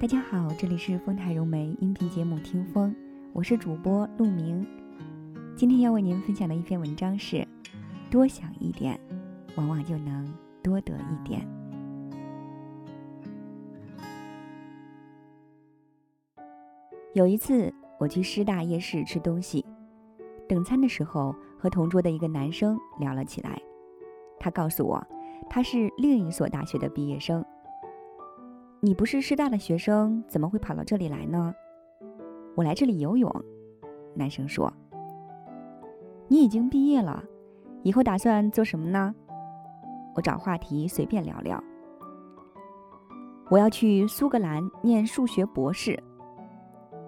大家好，这里是丰台融媒音频节目《听风》，我是主播陆明。今天要为您分享的一篇文章是：多想一点，往往就能多得一点。有一次，我去师大夜市吃东西，等餐的时候和同桌的一个男生聊了起来。他告诉我，他是另一所大学的毕业生。你不是师大的学生，怎么会跑到这里来呢？我来这里游泳。男生说：“你已经毕业了，以后打算做什么呢？”我找话题随便聊聊。我要去苏格兰念数学博士。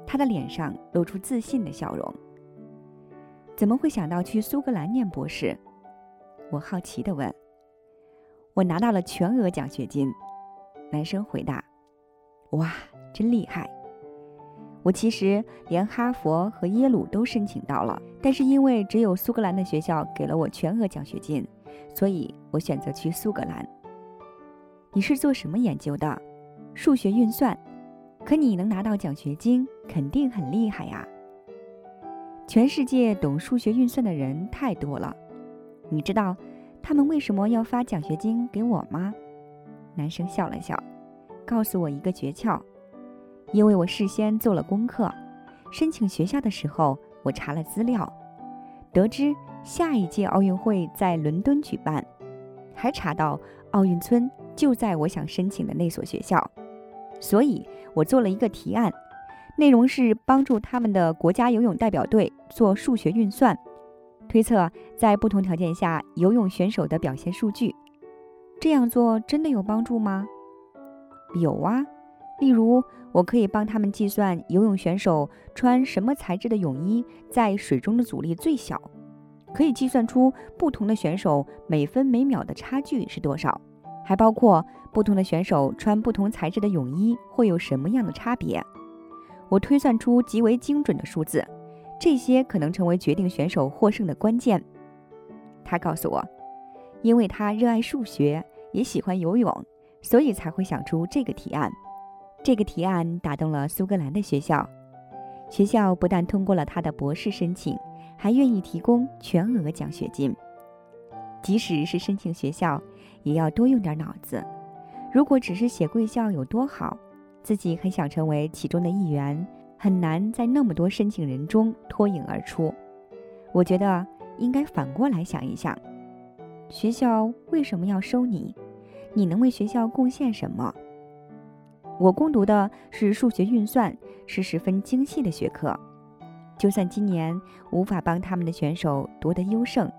他的脸上露出自信的笑容。怎么会想到去苏格兰念博士？我好奇地问。我拿到了全额奖学金。男生回答：“哇，真厉害！我其实连哈佛和耶鲁都申请到了，但是因为只有苏格兰的学校给了我全额奖学金，所以我选择去苏格兰。你是做什么研究的？数学运算。可你能拿到奖学金，肯定很厉害呀！全世界懂数学运算的人太多了，你知道他们为什么要发奖学金给我吗？”男生笑了笑，告诉我一个诀窍：因为我事先做了功课，申请学校的时候我查了资料，得知下一届奥运会在伦敦举办，还查到奥运村就在我想申请的那所学校，所以我做了一个提案，内容是帮助他们的国家游泳代表队做数学运算，推测在不同条件下游泳选手的表现数据。这样做真的有帮助吗？有啊，例如我可以帮他们计算游泳选手穿什么材质的泳衣在水中的阻力最小，可以计算出不同的选手每分每秒的差距是多少，还包括不同的选手穿不同材质的泳衣会有什么样的差别。我推算出极为精准的数字，这些可能成为决定选手获胜的关键。他告诉我。因为他热爱数学，也喜欢游泳，所以才会想出这个提案。这个提案打动了苏格兰的学校，学校不但通过了他的博士申请，还愿意提供全额奖学金。即使是申请学校，也要多用点脑子。如果只是写贵校有多好，自己很想成为其中的一员，很难在那么多申请人中脱颖而出。我觉得应该反过来想一想。学校为什么要收你？你能为学校贡献什么？我攻读的是数学运算，是十分精细的学科。就算今年无法帮他们的选手夺得优胜，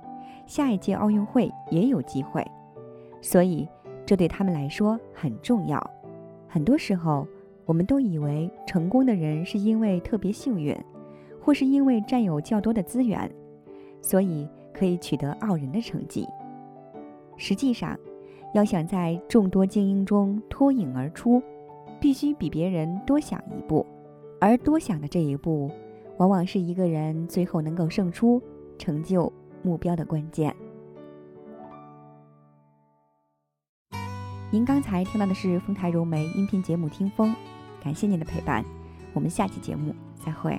下一届奥运会也有机会。所以，这对他们来说很重要。很多时候，我们都以为成功的人是因为特别幸运，或是因为占有较多的资源，所以可以取得傲人的成绩。实际上，要想在众多精英中脱颖而出，必须比别人多想一步，而多想的这一步，往往是一个人最后能够胜出、成就目标的关键。您刚才听到的是丰台柔媒音频节目《听风》，感谢您的陪伴，我们下期节目再会。